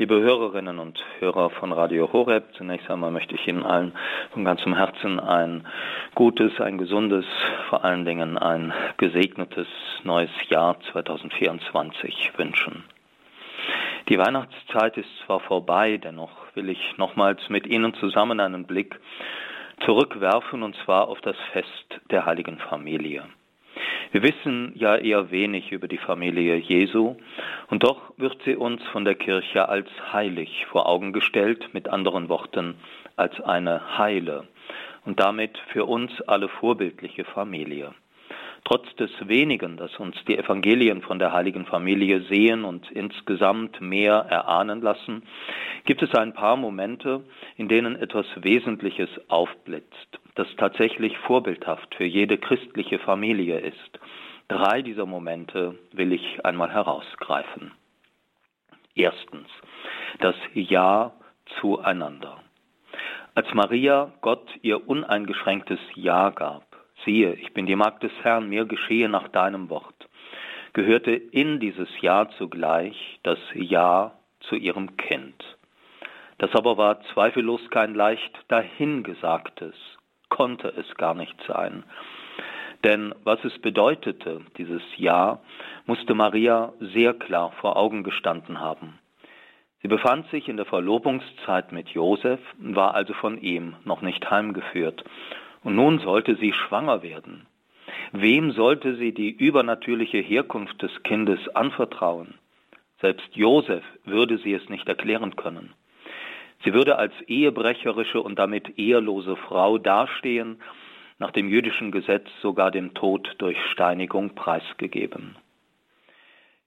Liebe Hörerinnen und Hörer von Radio Horeb, zunächst einmal möchte ich Ihnen allen von ganzem Herzen ein gutes, ein gesundes, vor allen Dingen ein gesegnetes neues Jahr 2024 wünschen. Die Weihnachtszeit ist zwar vorbei, dennoch will ich nochmals mit Ihnen zusammen einen Blick zurückwerfen, und zwar auf das Fest der heiligen Familie. Wir wissen ja eher wenig über die Familie Jesu, und doch wird sie uns von der Kirche als heilig vor Augen gestellt, mit anderen Worten als eine heile und damit für uns alle vorbildliche Familie. Trotz des wenigen, das uns die Evangelien von der heiligen Familie sehen und insgesamt mehr erahnen lassen, gibt es ein paar Momente, in denen etwas Wesentliches aufblitzt, das tatsächlich vorbildhaft für jede christliche Familie ist. Drei dieser Momente will ich einmal herausgreifen. Erstens, das Ja zueinander. Als Maria Gott ihr uneingeschränktes Ja gab, siehe, ich bin die Magd des Herrn, mir geschehe nach deinem Wort, gehörte in dieses Ja zugleich das Ja zu ihrem Kind. Das aber war zweifellos kein leicht dahingesagtes, konnte es gar nicht sein. Denn was es bedeutete, dieses Ja, musste Maria sehr klar vor Augen gestanden haben. Sie befand sich in der Verlobungszeit mit Josef, war also von ihm noch nicht heimgeführt und nun sollte sie schwanger werden. Wem sollte sie die übernatürliche Herkunft des Kindes anvertrauen? Selbst Josef würde sie es nicht erklären können. Sie würde als ehebrecherische und damit ehelose Frau dastehen, nach dem jüdischen Gesetz sogar dem Tod durch Steinigung preisgegeben.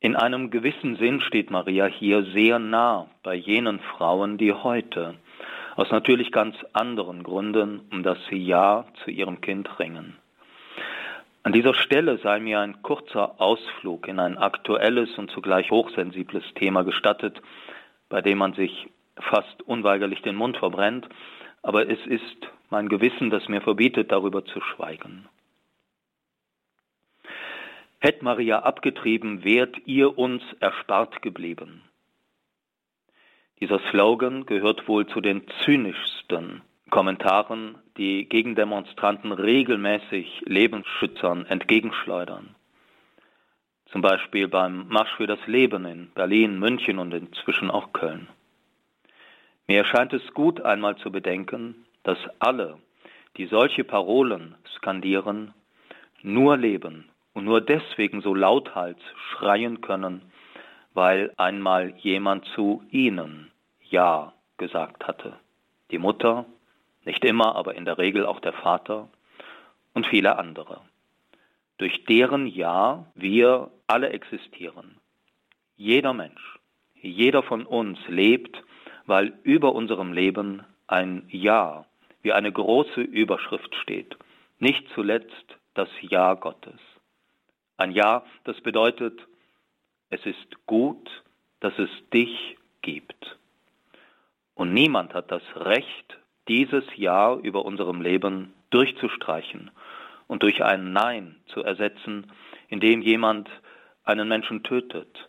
In einem gewissen Sinn steht Maria hier sehr nah bei jenen Frauen, die heute aus natürlich ganz anderen Gründen um das Ja zu ihrem Kind ringen. An dieser Stelle sei mir ein kurzer Ausflug in ein aktuelles und zugleich hochsensibles Thema gestattet, bei dem man sich fast unweigerlich den Mund verbrennt, aber es ist mein Gewissen, das mir verbietet, darüber zu schweigen. Hätt Maria abgetrieben, wärt ihr uns erspart geblieben. Dieser Slogan gehört wohl zu den zynischsten Kommentaren, die Gegendemonstranten regelmäßig Lebensschützern entgegenschleudern. Zum Beispiel beim Marsch für das Leben in Berlin, München und inzwischen auch Köln. Mir erscheint es gut einmal zu bedenken, dass alle, die solche Parolen skandieren, nur leben und nur deswegen so lauthals schreien können, weil einmal jemand zu ihnen Ja gesagt hatte. Die Mutter, nicht immer, aber in der Regel auch der Vater und viele andere. Durch deren Ja wir alle existieren. Jeder Mensch, jeder von uns lebt, weil über unserem Leben ein Ja wie eine große Überschrift steht. Nicht zuletzt das Ja Gottes. Ein Ja, das bedeutet, es ist gut, dass es dich gibt. Und niemand hat das Recht, dieses Ja über unserem Leben durchzustreichen und durch ein Nein zu ersetzen, indem jemand einen Menschen tötet.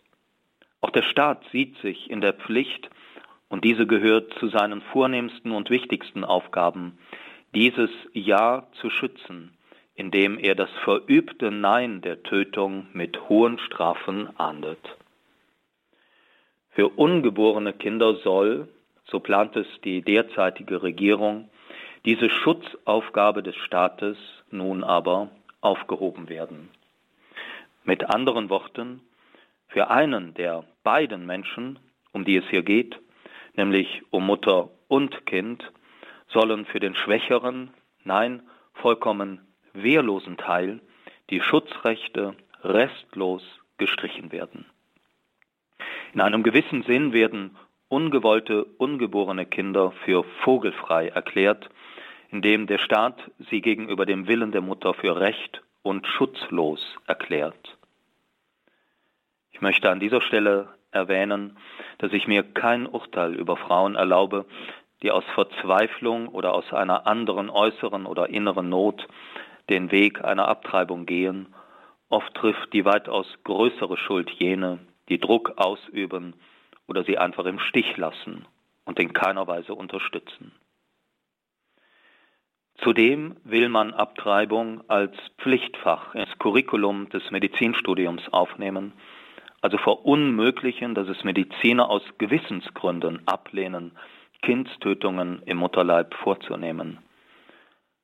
Auch der Staat sieht sich in der Pflicht, und diese gehört zu seinen vornehmsten und wichtigsten Aufgaben, dieses Ja zu schützen, indem er das verübte Nein der Tötung mit hohen Strafen ahndet. Für ungeborene Kinder soll, so plant es die derzeitige Regierung, diese Schutzaufgabe des Staates nun aber aufgehoben werden. Mit anderen Worten, für einen der beiden Menschen, um die es hier geht, nämlich um Mutter und Kind, sollen für den schwächeren, nein, vollkommen wehrlosen Teil die Schutzrechte restlos gestrichen werden. In einem gewissen Sinn werden ungewollte, ungeborene Kinder für vogelfrei erklärt, indem der Staat sie gegenüber dem Willen der Mutter für recht und schutzlos erklärt. Ich möchte an dieser Stelle erwähnen, dass ich mir kein Urteil über Frauen erlaube, die aus Verzweiflung oder aus einer anderen äußeren oder inneren Not den Weg einer Abtreibung gehen, oft trifft die weitaus größere Schuld jene, die Druck ausüben oder sie einfach im Stich lassen und in keiner Weise unterstützen. Zudem will man Abtreibung als Pflichtfach ins Curriculum des Medizinstudiums aufnehmen, also verunmöglichen, dass es Mediziner aus Gewissensgründen ablehnen, Kindstötungen im Mutterleib vorzunehmen,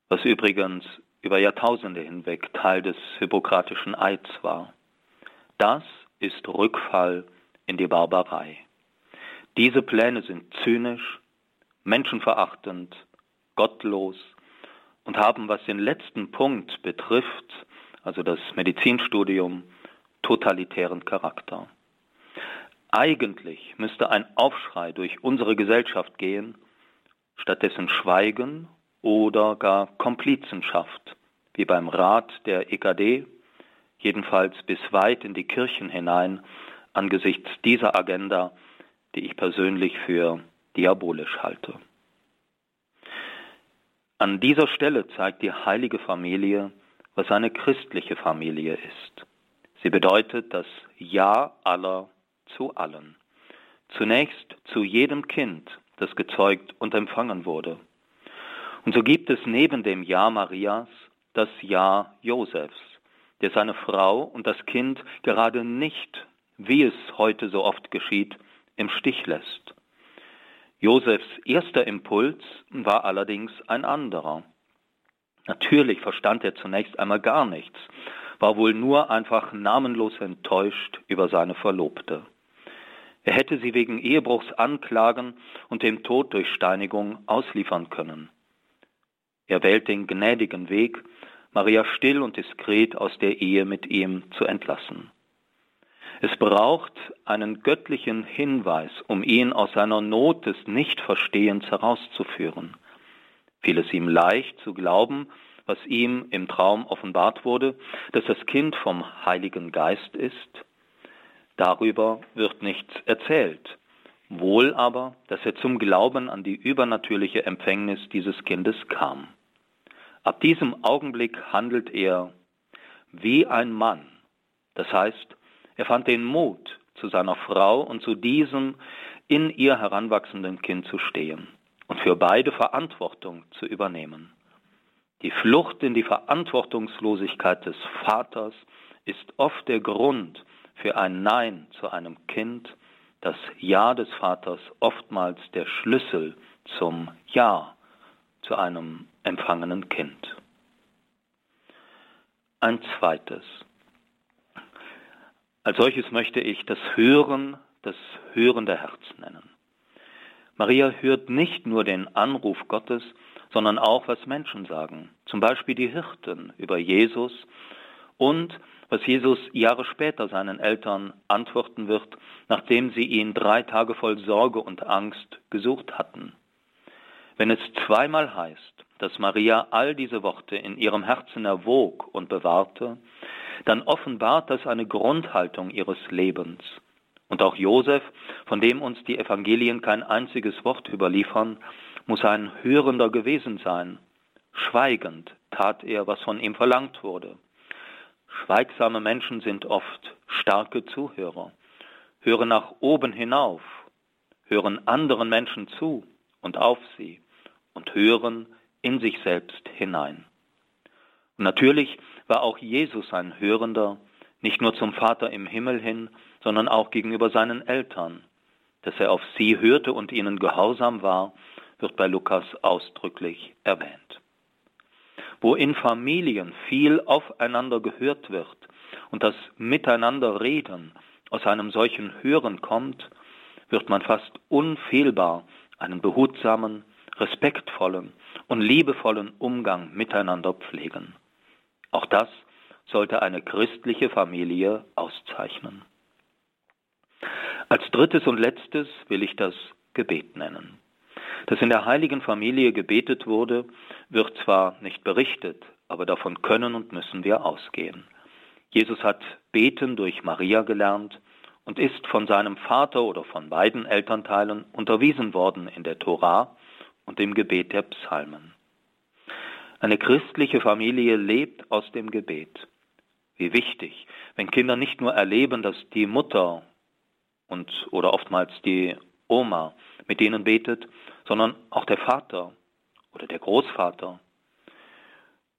was übrigens über Jahrtausende hinweg Teil des hippokratischen Eids war. Das ist Rückfall in die Barbarei. Diese Pläne sind zynisch, menschenverachtend, gottlos und haben, was den letzten Punkt betrifft, also das Medizinstudium, totalitären Charakter. Eigentlich müsste ein Aufschrei durch unsere Gesellschaft gehen, stattdessen Schweigen oder gar Komplizenschaft, wie beim Rat der EKD, jedenfalls bis weit in die Kirchen hinein, angesichts dieser Agenda, die ich persönlich für diabolisch halte. An dieser Stelle zeigt die heilige Familie, was eine christliche Familie ist. Sie bedeutet das Ja aller zu allen. Zunächst zu jedem Kind, das gezeugt und empfangen wurde. Und so gibt es neben dem Ja Marias das Ja Josefs, der seine Frau und das Kind gerade nicht, wie es heute so oft geschieht, im Stich lässt. Josefs erster Impuls war allerdings ein anderer. Natürlich verstand er zunächst einmal gar nichts, war wohl nur einfach namenlos enttäuscht über seine Verlobte. Er hätte sie wegen Ehebruchs anklagen und dem Tod durch Steinigung ausliefern können. Er wählt den gnädigen Weg, Maria still und diskret aus der Ehe mit ihm zu entlassen. Es braucht einen göttlichen Hinweis, um ihn aus seiner Not des Nichtverstehens herauszuführen. Fiel es ihm leicht zu glauben, was ihm im Traum offenbart wurde, dass das Kind vom Heiligen Geist ist? Darüber wird nichts erzählt. Wohl aber, dass er zum Glauben an die übernatürliche Empfängnis dieses Kindes kam. Ab diesem Augenblick handelt er wie ein Mann. Das heißt, er fand den Mut, zu seiner Frau und zu diesem in ihr heranwachsenden Kind zu stehen und für beide Verantwortung zu übernehmen. Die Flucht in die Verantwortungslosigkeit des Vaters ist oft der Grund für ein Nein zu einem Kind, das Ja des Vaters oftmals der Schlüssel zum Ja zu einem empfangenen Kind. Ein zweites. Als solches möchte ich das Hören, das hörende Herz nennen. Maria hört nicht nur den Anruf Gottes, sondern auch, was Menschen sagen, zum Beispiel die Hirten über Jesus und was Jesus Jahre später seinen Eltern antworten wird, nachdem sie ihn drei Tage voll Sorge und Angst gesucht hatten. Wenn es zweimal heißt, dass Maria all diese Worte in ihrem Herzen erwog und bewahrte, dann offenbart das eine Grundhaltung ihres Lebens. Und auch Josef, von dem uns die Evangelien kein einziges Wort überliefern, muss ein Hörender gewesen sein. Schweigend tat er, was von ihm verlangt wurde. Schweigsame Menschen sind oft starke Zuhörer, hören nach oben hinauf, hören anderen Menschen zu und auf sie und hören in sich selbst hinein. Und natürlich war auch Jesus ein Hörender, nicht nur zum Vater im Himmel hin, sondern auch gegenüber seinen Eltern. Dass er auf sie hörte und ihnen gehorsam war, wird bei Lukas ausdrücklich erwähnt wo in Familien viel aufeinander gehört wird und das Miteinanderreden aus einem solchen Hören kommt, wird man fast unfehlbar einen behutsamen, respektvollen und liebevollen Umgang miteinander pflegen. Auch das sollte eine christliche Familie auszeichnen. Als drittes und letztes will ich das Gebet nennen. Dass in der heiligen Familie gebetet wurde, wird zwar nicht berichtet, aber davon können und müssen wir ausgehen. Jesus hat beten durch Maria gelernt und ist von seinem Vater oder von beiden Elternteilen unterwiesen worden in der Tora und dem Gebet der Psalmen. Eine christliche Familie lebt aus dem Gebet. Wie wichtig, wenn Kinder nicht nur erleben, dass die Mutter und oder oftmals die Oma, mit denen betet, sondern auch der Vater oder der Großvater.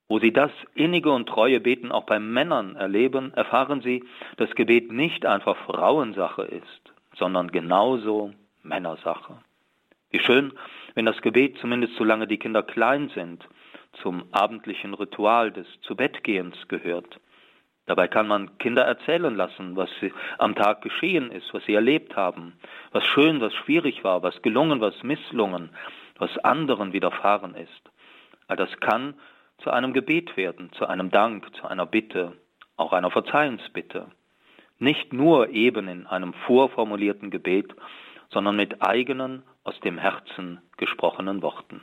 Wo sie das innige und treue Beten auch bei Männern erleben, erfahren sie, dass Gebet nicht einfach Frauensache ist, sondern genauso Männersache. Wie schön, wenn das Gebet, zumindest solange die Kinder klein sind, zum abendlichen Ritual des Zubettgehens gehört. Dabei kann man Kinder erzählen lassen, was am Tag geschehen ist, was sie erlebt haben, was schön, was schwierig war, was gelungen, was misslungen, was anderen widerfahren ist. All das kann zu einem Gebet werden, zu einem Dank, zu einer Bitte, auch einer Verzeihensbitte. Nicht nur eben in einem vorformulierten Gebet, sondern mit eigenen, aus dem Herzen gesprochenen Worten.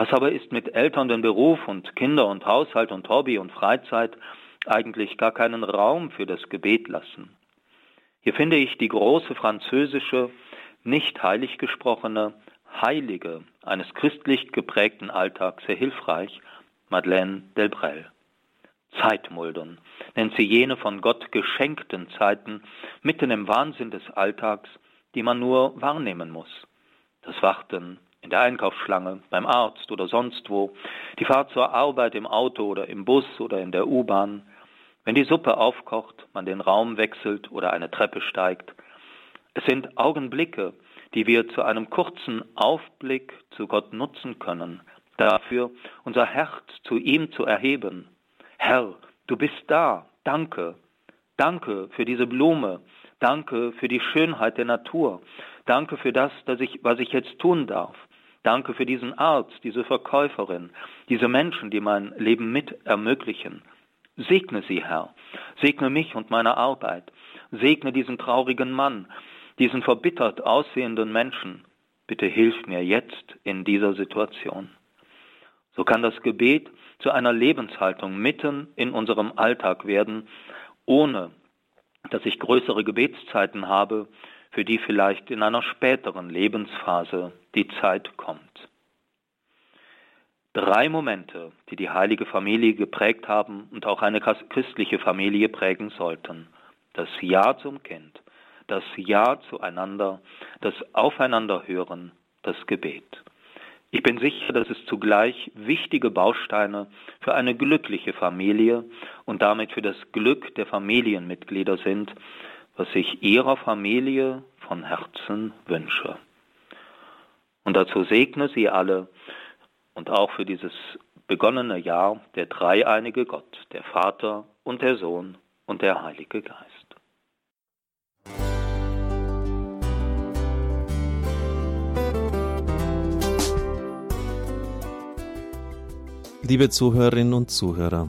Was aber ist mit Eltern den Beruf und Kinder und Haushalt und Hobby und Freizeit eigentlich gar keinen Raum für das Gebet lassen? Hier finde ich die große französische, nicht heilig gesprochene Heilige eines christlich geprägten Alltags sehr hilfreich, Madeleine Delbrel. Zeitmuldern nennt sie jene von Gott geschenkten Zeiten mitten im Wahnsinn des Alltags, die man nur wahrnehmen muss. Das Warten, in der Einkaufsschlange, beim Arzt oder sonst wo, die Fahrt zur Arbeit im Auto oder im Bus oder in der U-Bahn, wenn die Suppe aufkocht, man den Raum wechselt oder eine Treppe steigt. Es sind Augenblicke, die wir zu einem kurzen Aufblick zu Gott nutzen können, dafür unser Herz zu ihm zu erheben. Herr, du bist da, danke, danke für diese Blume, danke für die Schönheit der Natur, danke für das, ich, was ich jetzt tun darf. Danke für diesen Arzt, diese Verkäuferin, diese Menschen, die mein Leben mit ermöglichen. Segne sie, Herr. Segne mich und meine Arbeit. Segne diesen traurigen Mann, diesen verbittert aussehenden Menschen. Bitte hilf mir jetzt in dieser Situation. So kann das Gebet zu einer Lebenshaltung mitten in unserem Alltag werden, ohne dass ich größere Gebetszeiten habe, für die vielleicht in einer späteren Lebensphase die Zeit kommt. Drei Momente, die die heilige Familie geprägt haben und auch eine christliche Familie prägen sollten. Das Ja zum Kind, das Ja zueinander, das Aufeinanderhören, das Gebet. Ich bin sicher, dass es zugleich wichtige Bausteine für eine glückliche Familie und damit für das Glück der Familienmitglieder sind, was ich Ihrer Familie von Herzen wünsche. Und dazu segne Sie alle und auch für dieses begonnene Jahr der dreieinige Gott, der Vater und der Sohn und der Heilige Geist. Liebe Zuhörerinnen und Zuhörer,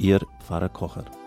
Ihr Pfarrer Kocher.